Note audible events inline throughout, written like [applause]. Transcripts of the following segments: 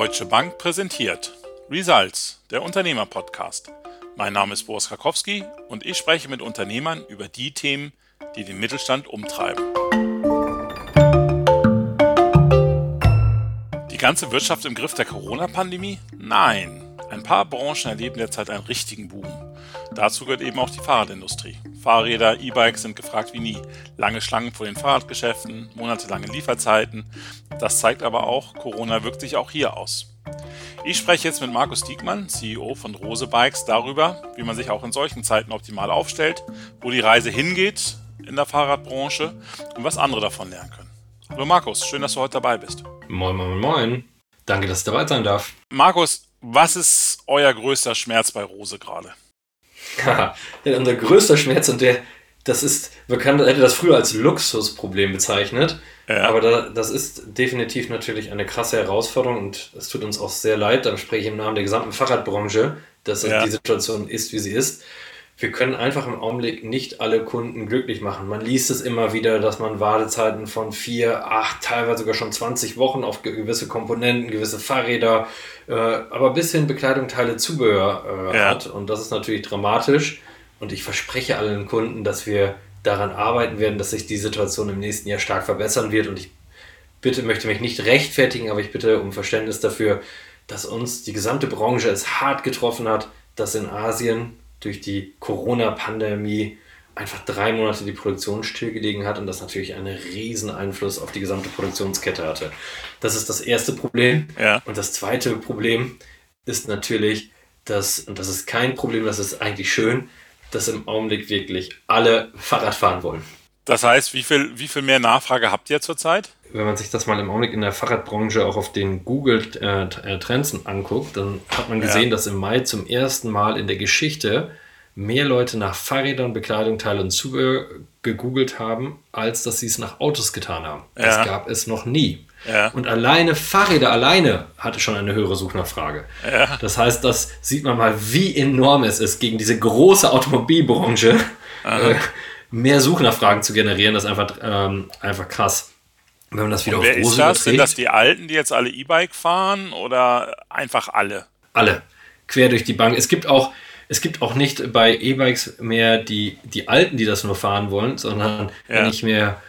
Deutsche Bank präsentiert Results, der Unternehmerpodcast. Mein Name ist Boris Karkowski und ich spreche mit Unternehmern über die Themen, die den Mittelstand umtreiben. Die ganze Wirtschaft im Griff der Corona-Pandemie? Nein. Ein paar Branchen erleben derzeit einen richtigen Boom. Dazu gehört eben auch die Fahrradindustrie. Fahrräder, E-Bikes sind gefragt wie nie. Lange Schlangen vor den Fahrradgeschäften, monatelange Lieferzeiten. Das zeigt aber auch, Corona wirkt sich auch hier aus. Ich spreche jetzt mit Markus Diekmann, CEO von Rose Bikes, darüber, wie man sich auch in solchen Zeiten optimal aufstellt, wo die Reise hingeht in der Fahrradbranche und was andere davon lernen können. Hallo Markus, schön, dass du heute dabei bist. Moin, moin, moin. Danke, dass ich dabei sein darf. Markus, was ist euer größter Schmerz bei Rose gerade? Ja, unser größter Schmerz und der, das ist, kann, hätte das früher als Luxusproblem bezeichnet, ja. aber da, das ist definitiv natürlich eine krasse Herausforderung und es tut uns auch sehr leid, dann spreche ich im Namen der gesamten Fahrradbranche, dass ja. die Situation ist, wie sie ist wir können einfach im Augenblick nicht alle Kunden glücklich machen. Man liest es immer wieder, dass man Wartezeiten von vier, acht, teilweise sogar schon 20 Wochen auf gewisse Komponenten, gewisse Fahrräder, äh, aber bis hin Bekleidung, Teile, Zubehör äh, ja. hat. Und das ist natürlich dramatisch. Und ich verspreche allen Kunden, dass wir daran arbeiten werden, dass sich die Situation im nächsten Jahr stark verbessern wird. Und ich bitte, möchte mich nicht rechtfertigen, aber ich bitte um Verständnis dafür, dass uns die gesamte Branche es hart getroffen hat, dass in Asien durch die Corona-Pandemie einfach drei Monate die Produktion stillgelegen hat und das natürlich einen riesen Einfluss auf die gesamte Produktionskette hatte. Das ist das erste Problem. Ja. Und das zweite Problem ist natürlich, dass, und das ist kein Problem, das ist eigentlich schön, dass im Augenblick wirklich alle Fahrrad fahren wollen. Das heißt, wie viel, wie viel mehr Nachfrage habt ihr zurzeit? Wenn man sich das mal im Augenblick in der Fahrradbranche auch auf den Google äh, äh, Trends anguckt, dann hat man gesehen, ja. dass im Mai zum ersten Mal in der Geschichte mehr Leute nach Fahrrädern, Bekleidung, Teile und Zubehör gegoogelt haben, als dass sie es nach Autos getan haben. Ja. Das gab es noch nie. Ja. Und alleine Fahrräder alleine hatte schon eine höhere Suchnachfrage. Ja. Das heißt, das sieht man mal, wie enorm es ist, gegen diese große Automobilbranche äh, mehr Suchnachfragen zu generieren. Das ist einfach, ähm, einfach krass. Wenn man das wieder Und wer auf Rose ist das? Sind das die Alten, die jetzt alle E-Bike fahren oder einfach alle? Alle. Quer durch die Bank. Es gibt auch, es gibt auch nicht bei E-Bikes mehr die, die Alten, die das nur fahren wollen, sondern ja. wenn ich mir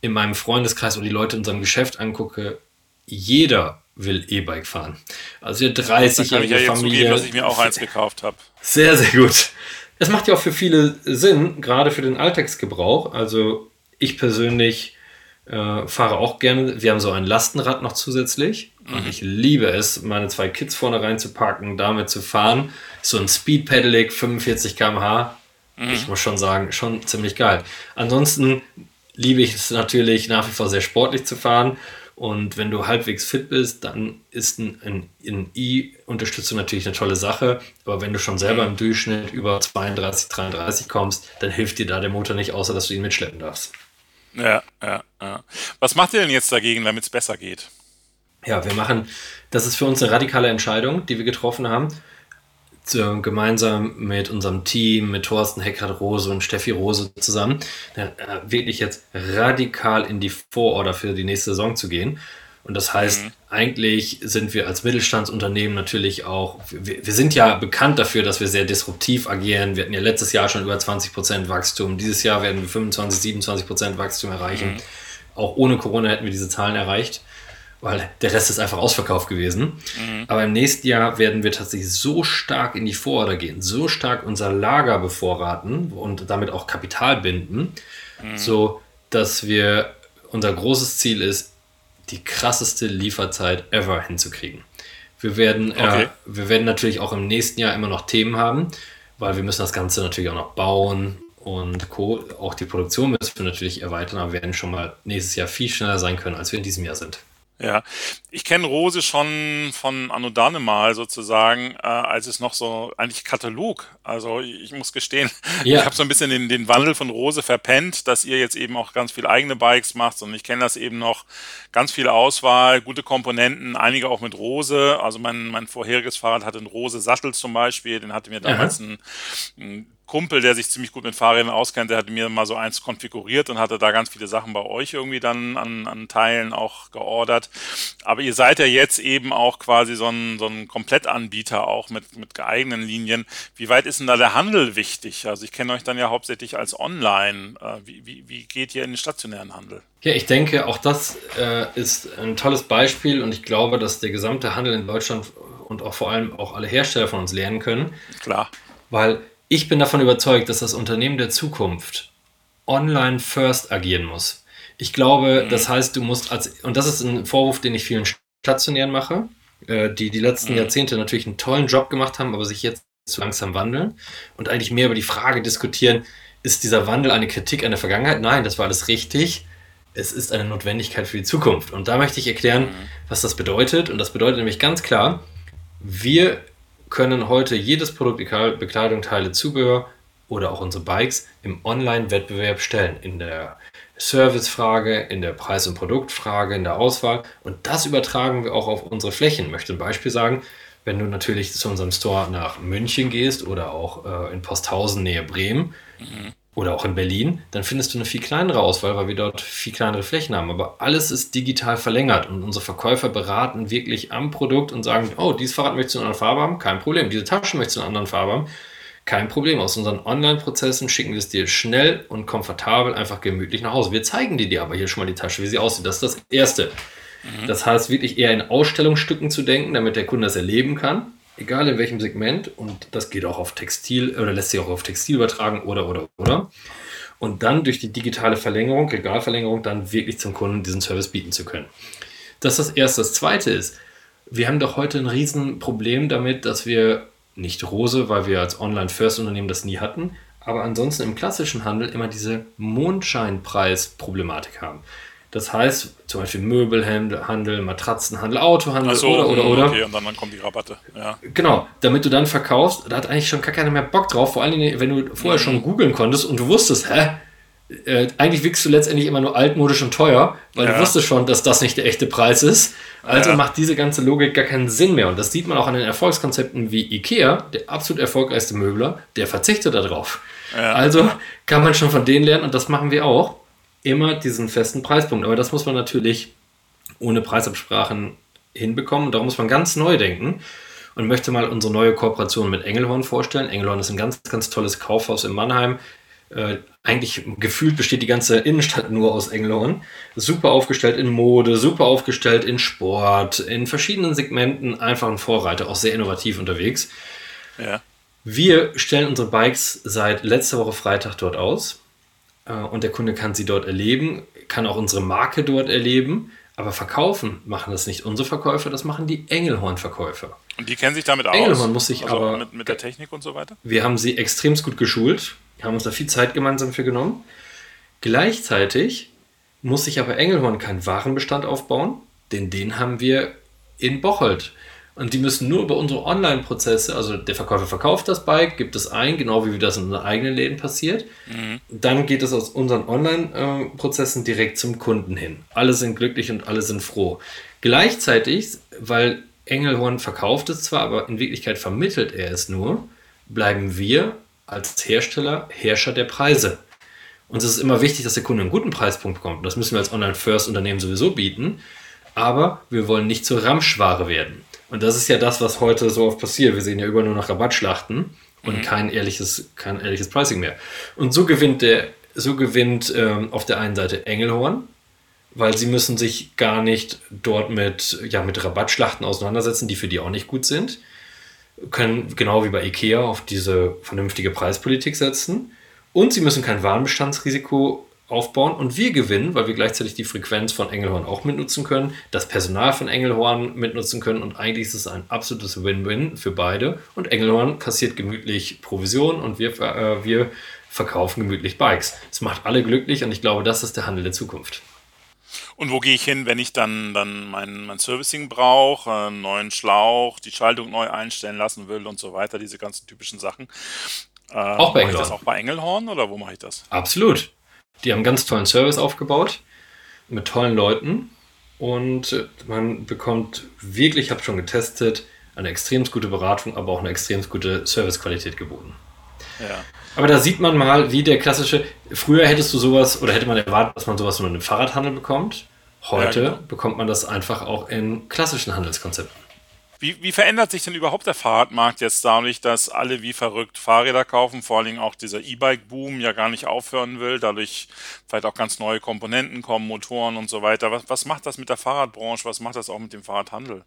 in meinem Freundeskreis oder die Leute in unserem Geschäft angucke, jeder will E-Bike fahren. Also ihr 30-jährige ja Familie. Zugeben, dass ich mir auch eins gekauft habe. Sehr, sehr gut. Es macht ja auch für viele Sinn, gerade für den Alltagsgebrauch. Also ich persönlich äh, fahre auch gerne. Wir haben so ein Lastenrad noch zusätzlich. Mhm. Und ich liebe es, meine zwei Kids vorne reinzupacken, damit zu fahren. So ein Speed Pedelec, 45 km/h. Mhm. Ich muss schon sagen, schon ziemlich geil. Ansonsten liebe ich es natürlich nach wie vor sehr sportlich zu fahren. Und wenn du halbwegs fit bist, dann ist ein, ein E-Unterstützung natürlich eine tolle Sache. Aber wenn du schon selber im Durchschnitt über 32, 33 kommst, dann hilft dir da der Motor nicht, außer dass du ihn mitschleppen darfst. Ja, ja, ja. Was macht ihr denn jetzt dagegen, damit es besser geht? Ja, wir machen, das ist für uns eine radikale Entscheidung, die wir getroffen haben. So, gemeinsam mit unserem Team, mit Thorsten Heckert Rose und Steffi Rose zusammen, äh, wirklich jetzt radikal in die Vororder für die nächste Saison zu gehen. Und das heißt, mhm. eigentlich sind wir als Mittelstandsunternehmen natürlich auch, wir, wir, sind ja bekannt dafür, dass wir sehr disruptiv agieren. Wir hatten ja letztes Jahr schon über 20% Wachstum. Dieses Jahr werden wir 25, 27% Wachstum erreichen. Mhm. Auch ohne Corona hätten wir diese Zahlen erreicht, weil der Rest ist einfach ausverkauft gewesen. Mhm. Aber im nächsten Jahr werden wir tatsächlich so stark in die Vororder gehen, so stark unser Lager bevorraten und damit auch Kapital binden, mhm. so dass wir unser großes Ziel ist, die krasseste Lieferzeit ever hinzukriegen. Wir werden, äh, okay. äh, wir werden natürlich auch im nächsten Jahr immer noch Themen haben, weil wir müssen das Ganze natürlich auch noch bauen und Co. Auch die Produktion müssen wir natürlich erweitern, aber wir werden schon mal nächstes Jahr viel schneller sein können, als wir in diesem Jahr sind. Ja, ich kenne Rose schon von Anno Danemal sozusagen, äh, als es noch so eigentlich Katalog. Also ich muss gestehen, [laughs] ja. ich habe so ein bisschen den, den Wandel von Rose verpennt, dass ihr jetzt eben auch ganz viel eigene Bikes macht und ich kenne das eben noch, ganz viel Auswahl, gute Komponenten, einige auch mit Rose. Also mein, mein vorheriges Fahrrad hatte einen Rose Sattel zum Beispiel, den hatte mir damals ein, ein Kumpel, der sich ziemlich gut mit Fahrrädern auskennt, der hatte mir mal so eins konfiguriert und hatte da ganz viele Sachen bei euch irgendwie dann an, an Teilen auch geordert. Aber ihr seid ja jetzt eben auch quasi so ein, so ein Komplettanbieter auch mit, mit geeigneten Linien. Wie weit ist denn da der Handel wichtig? Also ich kenne euch dann ja hauptsächlich als Online. Äh, wie, wie, wie geht ihr in den stationären Handel? Ja, ich denke, auch das äh, ist ein tolles Beispiel und ich glaube, dass der gesamte Handel in Deutschland und auch vor allem auch alle Hersteller von uns lernen können. Klar. Weil ich bin davon überzeugt, dass das Unternehmen der Zukunft online first agieren muss. Ich glaube, mhm. das heißt, du musst als, und das ist ein Vorwurf, den ich vielen Stationären mache, äh, die die letzten mhm. Jahrzehnte natürlich einen tollen Job gemacht haben, aber sich jetzt zu langsam wandeln und eigentlich mehr über die Frage diskutieren, ist dieser Wandel eine Kritik an der Vergangenheit? Nein, das war alles richtig. Es ist eine Notwendigkeit für die Zukunft. Und da möchte ich erklären, mhm. was das bedeutet. Und das bedeutet nämlich ganz klar, wir können heute jedes Produkt, egal Bekleidung, Teile, Zubehör oder auch unsere Bikes, im Online-Wettbewerb stellen. In der Servicefrage, in der Preis- und Produktfrage, in der Auswahl. Und das übertragen wir auch auf unsere Flächen. Ich möchte ein Beispiel sagen. Wenn du natürlich zu unserem Store nach München gehst oder auch äh, in Posthausen nähe Bremen, mhm oder auch in Berlin, dann findest du eine viel kleinere Auswahl, weil wir dort viel kleinere Flächen haben. Aber alles ist digital verlängert und unsere Verkäufer beraten wirklich am Produkt und sagen, oh, dieses Fahrrad möchtest du in einer anderen Farbe haben? Kein Problem. Diese Tasche möchtest du in einer anderen Farbe haben? Kein Problem. Aus unseren Online-Prozessen schicken wir es dir schnell und komfortabel, einfach gemütlich nach Hause. Wir zeigen dir, dir aber hier schon mal die Tasche, wie sie aussieht. Das ist das Erste. Mhm. Das heißt, wirklich eher in Ausstellungsstücken zu denken, damit der Kunde das erleben kann egal in welchem Segment, und das geht auch auf Textil oder lässt sich auch auf Textil übertragen oder oder oder. Und dann durch die digitale Verlängerung, Regalverlängerung, dann wirklich zum Kunden diesen Service bieten zu können. Das ist das Erste. Das Zweite ist, wir haben doch heute ein Riesenproblem damit, dass wir nicht Rose, weil wir als Online-First-Unternehmen das nie hatten, aber ansonsten im klassischen Handel immer diese Mondscheinpreis-Problematik haben. Das heißt, zum Beispiel Möbelhandel, Matratzenhandel, Autohandel so, oder oder oder. Okay, und dann, dann kommen die Rabatte. Ja. Genau, damit du dann verkaufst, da hat eigentlich schon gar keiner mehr Bock drauf. Vor allem, wenn du vorher mhm. schon googeln konntest und du wusstest, hä, äh, eigentlich wiegst du letztendlich immer nur altmodisch und teuer, weil ja. du wusstest schon, dass das nicht der echte Preis ist. Also ja. macht diese ganze Logik gar keinen Sinn mehr. Und das sieht man auch an den Erfolgskonzepten wie IKEA, der absolut erfolgreichste Möbler, der verzichtet darauf. Also kann man schon von denen lernen und das machen wir auch immer diesen festen Preispunkt. Aber das muss man natürlich ohne Preisabsprachen hinbekommen. Und darum muss man ganz neu denken und möchte mal unsere neue Kooperation mit Engelhorn vorstellen. Engelhorn ist ein ganz, ganz tolles Kaufhaus in Mannheim. Äh, eigentlich gefühlt besteht die ganze Innenstadt nur aus Engelhorn. Super aufgestellt in Mode, super aufgestellt in Sport, in verschiedenen Segmenten, einfach ein Vorreiter, auch sehr innovativ unterwegs. Ja. Wir stellen unsere Bikes seit letzter Woche Freitag dort aus. Äh, und der Kunde kann sie dort erleben, kann auch unsere Marke dort erleben. Aber verkaufen machen das nicht unsere Verkäufer, das machen die Engelhorn-Verkäufer. Und die kennen sich damit aus? Engelhorn muss sich also aber. Mit, mit der Technik und so weiter? Wir haben sie extremst gut geschult. Haben uns da viel Zeit gemeinsam für genommen. Gleichzeitig muss sich aber Engelhorn keinen Warenbestand aufbauen, denn den haben wir in Bocholt. Und die müssen nur über unsere Online-Prozesse, also der Verkäufer verkauft das Bike, gibt es ein, genau wie das in unseren eigenen Läden passiert. Mhm. Dann geht es aus unseren Online-Prozessen direkt zum Kunden hin. Alle sind glücklich und alle sind froh. Gleichzeitig, weil Engelhorn verkauft es zwar, aber in Wirklichkeit vermittelt er es nur, bleiben wir als Hersteller Herrscher der Preise. Uns ist es immer wichtig, dass der Kunde einen guten Preispunkt bekommt. Das müssen wir als Online-First-Unternehmen sowieso bieten. Aber wir wollen nicht zur Ramschware werden. Und das ist ja das, was heute so oft passiert. Wir sehen ja über nur noch Rabattschlachten und mhm. kein ehrliches, kein ehrliches Pricing mehr. Und so gewinnt der, so gewinnt ähm, auf der einen Seite Engelhorn, weil sie müssen sich gar nicht dort mit, ja, mit Rabattschlachten auseinandersetzen, die für die auch nicht gut sind. Können genau wie bei IKEA auf diese vernünftige Preispolitik setzen. Und sie müssen kein Warenbestandsrisiko aufbauen und wir gewinnen, weil wir gleichzeitig die Frequenz von Engelhorn auch mitnutzen können, das Personal von Engelhorn mitnutzen können und eigentlich ist es ein absolutes Win-Win für beide und Engelhorn kassiert gemütlich Provision und wir, äh, wir verkaufen gemütlich Bikes. Es macht alle glücklich und ich glaube, das ist der Handel der Zukunft. Und wo gehe ich hin, wenn ich dann, dann mein, mein Servicing brauche, einen neuen Schlauch, die Schaltung neu einstellen lassen will und so weiter, diese ganzen typischen Sachen? Äh, auch bei Engelhorn. Mache ich das auch bei Engelhorn oder wo mache ich das? Absolut. Die haben einen ganz tollen Service aufgebaut mit tollen Leuten und man bekommt wirklich, ich habe schon getestet, eine extrem gute Beratung, aber auch eine extrem gute Servicequalität geboten. Ja. Aber da sieht man mal, wie der klassische. Früher hättest du sowas oder hätte man erwartet, dass man sowas nur in einem Fahrradhandel bekommt. Heute ja, genau. bekommt man das einfach auch in klassischen Handelskonzepten. Wie, wie, verändert sich denn überhaupt der Fahrradmarkt jetzt dadurch, dass alle wie verrückt Fahrräder kaufen, vor allen Dingen auch dieser E-Bike-Boom ja gar nicht aufhören will, dadurch vielleicht auch ganz neue Komponenten kommen, Motoren und so weiter. Was, was macht das mit der Fahrradbranche? Was macht das auch mit dem Fahrradhandel?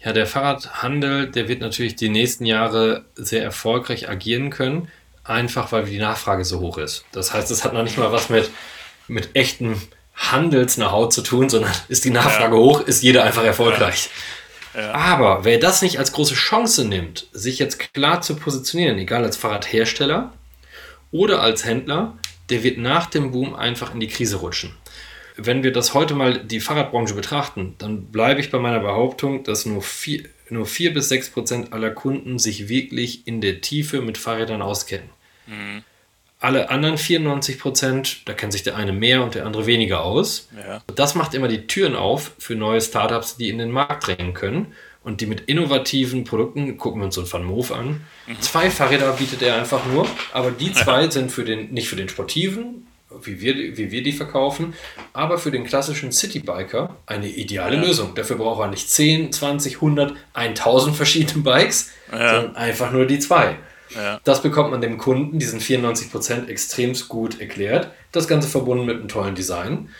Ja, der Fahrradhandel, der wird natürlich die nächsten Jahre sehr erfolgreich agieren können, einfach weil die Nachfrage so hoch ist. Das heißt, es hat noch nicht mal was mit, mit echtem Handels-Know-how zu tun, sondern ist die Nachfrage ja. hoch, ist jeder einfach erfolgreich. Ja. Aber wer das nicht als große Chance nimmt, sich jetzt klar zu positionieren, egal als Fahrradhersteller oder als Händler, der wird nach dem Boom einfach in die Krise rutschen. Wenn wir das heute mal die Fahrradbranche betrachten, dann bleibe ich bei meiner Behauptung, dass nur vier, nur vier bis sechs Prozent aller Kunden sich wirklich in der Tiefe mit Fahrrädern auskennen. Mhm. Alle anderen 94 Prozent, da kennt sich der eine mehr und der andere weniger aus. Ja. Das macht immer die Türen auf für neue Startups, die in den Markt drängen können und die mit innovativen Produkten, gucken wir uns so ein Van Moof an. Mhm. Zwei Fahrräder bietet er einfach nur, aber die zwei sind für den, nicht für den sportiven, wie wir, wie wir die verkaufen, aber für den klassischen Citybiker eine ideale ja. Lösung. Dafür braucht er nicht 10, 20, 100, 1000 verschiedene Bikes, ja. sondern einfach nur die zwei. Ja. Das bekommt man dem Kunden, diesen 94% extremst gut erklärt. Das Ganze verbunden mit einem tollen Design.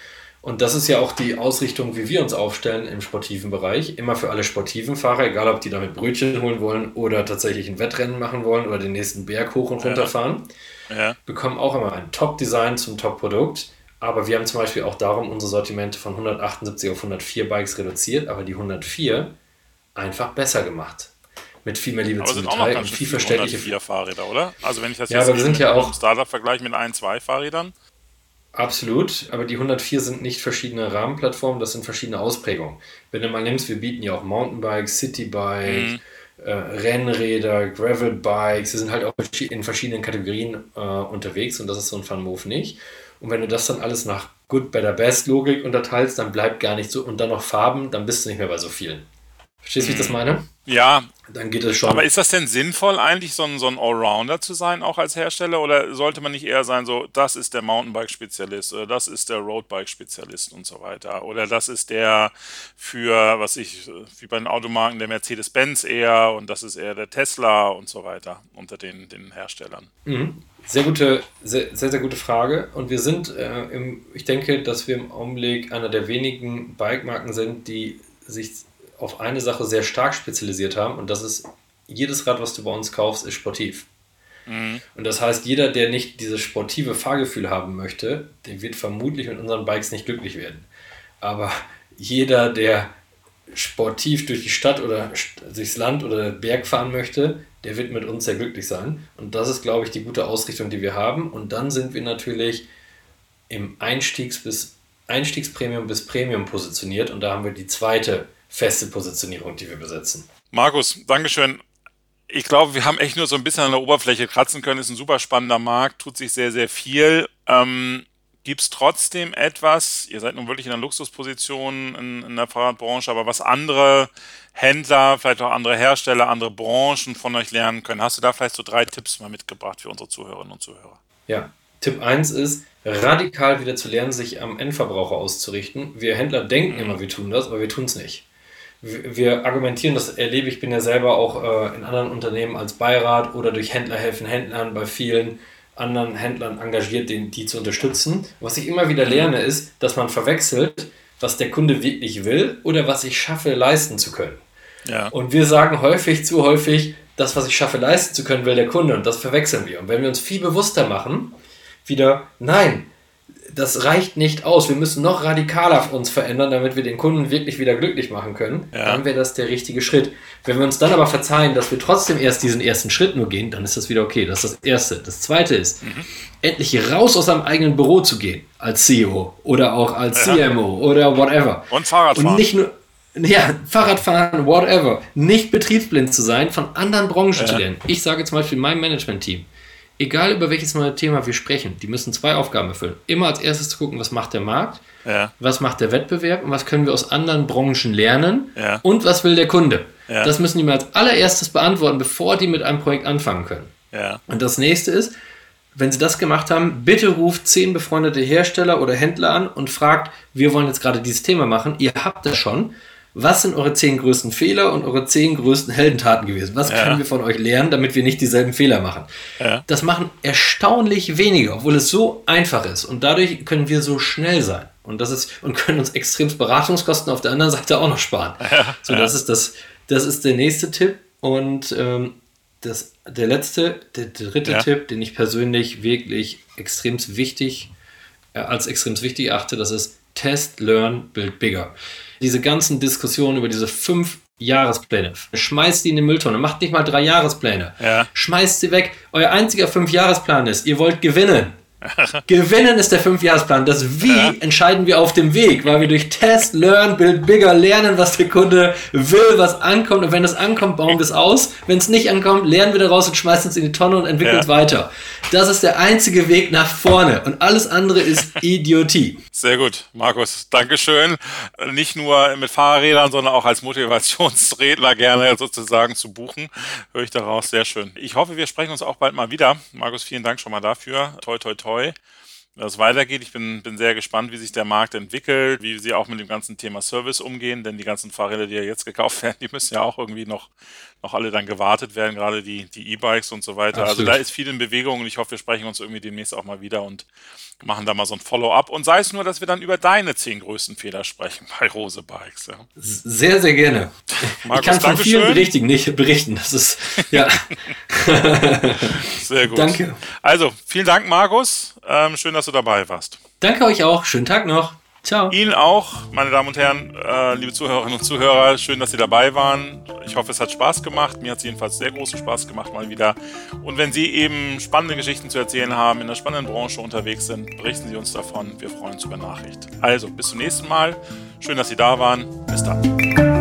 Und das ist ja auch die Ausrichtung, wie wir uns aufstellen im sportiven Bereich. Immer für alle sportiven Fahrer, egal ob die damit Brötchen holen wollen oder tatsächlich ein Wettrennen machen wollen oder den nächsten Berg hoch und runter fahren, ja. bekommen auch immer ein Top-Design zum Top-Produkt. Aber wir haben zum Beispiel auch darum unsere Sortimente von 178 auf 104 Bikes reduziert, aber die 104 einfach besser gemacht mit viel mehr Liebe aber zum Detail und viel verständliche vier Fahrräder, oder? Also wenn ich das ja, jetzt aber wir sind ja auch Startup vergleiche mit ein, zwei Fahrrädern. Absolut, aber die 104 sind nicht verschiedene Rahmenplattformen, das sind verschiedene Ausprägungen. Wenn du mal nimmst, wir bieten ja auch Mountainbikes, Citybike, mhm. äh, Rennräder, Gravelbikes, wir sind halt auch in verschiedenen Kategorien äh, unterwegs und das ist so ein Fun-Move nicht. Und wenn du das dann alles nach Good, Better, Best Logik unterteilst, dann bleibt gar nicht so und dann noch Farben, dann bist du nicht mehr bei so vielen. Verstehst du, wie ich das meine? Ja. Dann geht es schon. Aber ist das denn sinnvoll, eigentlich so ein, so ein Allrounder zu sein, auch als Hersteller? Oder sollte man nicht eher sein, so, das ist der Mountainbike-Spezialist oder das ist der Roadbike-Spezialist und so weiter? Oder das ist der für, was ich, wie bei den Automarken, der Mercedes-Benz eher und das ist eher der Tesla und so weiter unter den, den Herstellern? Mhm. Sehr gute, sehr, sehr, sehr, gute Frage. Und wir sind, äh, im, ich denke, dass wir im Augenblick einer der wenigen Bike-Marken sind, die sich auf eine Sache sehr stark spezialisiert haben und das ist, jedes Rad, was du bei uns kaufst, ist sportiv. Mhm. Und das heißt, jeder, der nicht dieses sportive Fahrgefühl haben möchte, der wird vermutlich mit unseren Bikes nicht glücklich werden. Aber jeder, der sportiv durch die Stadt oder durchs Land oder Berg fahren möchte, der wird mit uns sehr glücklich sein. Und das ist, glaube ich, die gute Ausrichtung, die wir haben. Und dann sind wir natürlich im Einstiegs- bis Einstiegspremium bis Premium positioniert und da haben wir die zweite feste Positionierung, die wir besetzen. Markus, Dankeschön. Ich glaube, wir haben echt nur so ein bisschen an der Oberfläche kratzen können. Ist ein super spannender Markt, tut sich sehr, sehr viel. Ähm, Gibt es trotzdem etwas, ihr seid nun wirklich in einer Luxusposition in, in, der Fahrradbranche, aber was andere Händler, vielleicht auch andere Hersteller, andere Branchen von euch lernen können? Hast du da vielleicht so drei Tipps mal mitgebracht für unsere Zuhörerinnen und Zuhörer? Ja, Tipp 1 ist, radikal wieder zu lernen, sich am Endverbraucher auszurichten. Wir Händler denken immer, wir tun das, aber wir tun es nicht wir argumentieren, das erlebe ich, bin ja selber auch äh, in anderen Unternehmen als Beirat oder durch Händler helfen Händlern bei vielen anderen Händlern engagiert, den, die zu unterstützen. Was ich immer wieder lerne, ist, dass man verwechselt, was der Kunde wirklich will oder was ich schaffe, leisten zu können. Ja. Und wir sagen häufig, zu häufig, das, was ich schaffe, leisten zu können, will der Kunde und das verwechseln wir. Und wenn wir uns viel bewusster machen, wieder, nein, das reicht nicht aus. Wir müssen noch radikaler uns verändern, damit wir den Kunden wirklich wieder glücklich machen können. Ja. Dann wäre das der richtige Schritt. Wenn wir uns dann aber verzeihen, dass wir trotzdem erst diesen ersten Schritt nur gehen, dann ist das wieder okay. Das ist das Erste. Das Zweite ist, mhm. endlich raus aus seinem eigenen Büro zu gehen, als CEO oder auch als ja. CMO oder whatever. Und Fahrradfahren. Und nicht nur, ja, Fahrradfahren, whatever. Nicht betriebsblind zu sein, von anderen Branchen ja. zu lernen. Ich sage zum Beispiel meinem Management-Team, egal über welches neue Thema wir sprechen, die müssen zwei Aufgaben erfüllen. Immer als erstes zu gucken, was macht der Markt, ja. was macht der Wettbewerb und was können wir aus anderen Branchen lernen ja. und was will der Kunde. Ja. Das müssen die mal als allererstes beantworten, bevor die mit einem Projekt anfangen können. Und das nächste ist, wenn Sie das gemacht haben, bitte ruft zehn befreundete Hersteller oder Händler an und fragt, wir wollen jetzt gerade dieses Thema machen. Ihr habt das schon. Was sind eure zehn größten Fehler und eure zehn größten Heldentaten gewesen? Was ja. können wir von euch lernen, damit wir nicht dieselben Fehler machen? Ja. Das machen erstaunlich wenige, obwohl es so einfach ist. Und dadurch können wir so schnell sein. Und das ist, und können uns extrem Beratungskosten auf der anderen Seite auch noch sparen. [laughs] Ja. So, das ist das, das ist der nächste Tipp. Und ähm, das, der letzte, der dritte. Tipp, den ich persönlich wirklich extrem wichtig, äh, als extrem wichtig achte, das ist Test, Learn, Build Bigger. Diese ganzen Diskussionen über diese fünf Jahrespläne. Schmeißt die in die Mülltonne. Macht nicht mal drei Jahrespläne. Ja. Schmeißt sie weg. Euer einziger Fünfjahresplan ist, ihr wollt gewinnen. [laughs] Gewinnen ist der Fünfjahresplan. Das Wie ja. entscheiden wir auf dem Weg, weil wir durch Test, Learn, Build Bigger lernen, was der Kunde will, was ankommt. Und wenn es ankommt, bauen wir es aus. Wenn es nicht ankommt, lernen wir daraus und schmeißen es in die Tonne und entwickeln es ja. weiter. Das ist der einzige Weg nach vorne. Und alles andere ist [laughs] Idiotie. Sehr gut, Markus. Dankeschön. Nicht nur mit Fahrrädern, sondern auch als Motivationsredner gerne sozusagen zu buchen. Höre ich daraus. Sehr schön. Ich hoffe, wir sprechen uns auch bald mal wieder. Markus, vielen Dank schon mal dafür. Toi, toi, toi es weitergeht. Ich bin, bin sehr gespannt, wie sich der Markt entwickelt, wie sie auch mit dem ganzen Thema Service umgehen, denn die ganzen Fahrräder, die ja jetzt gekauft [laughs] werden, die müssen ja auch irgendwie noch, noch alle dann gewartet werden, gerade die E-Bikes und so weiter. Also Absolut. Also da ist viel in Bewegung und ich hoffe, wir sprechen uns irgendwie demnächst auch mal wieder und machen da mal so ein Follow-up. Und sei es nur, dass wir dann über deine zehn größten Fehler sprechen bei Rose Bikes. Ja. Sehr, sehr gerne. [laughs] Markus, ich kann von vielen berichtigen, nicht berichten. Das ist, ja. [laughs] sehr gut. Danke. Also, vielen Dank, Markus. Ähm, schön, dass du dabei warst. Danke euch auch. Schönen Tag noch. Ciao. Ihnen auch, meine Damen und Herren, äh, liebe Zuhörerinnen und Zuhörer, schön, dass Sie dabei waren. Ich hoffe, es hat Spaß gemacht. Mir hat es jedenfalls sehr großen Spaß gemacht, mal wieder. Und wenn Sie eben spannende Geschichten zu erzählen haben, in der spannenden Branche unterwegs sind, berichten Sie uns davon. Wir freuen uns über Nachricht. Also, bis zum nächsten Mal. Schön, dass Sie da waren. Bis dann.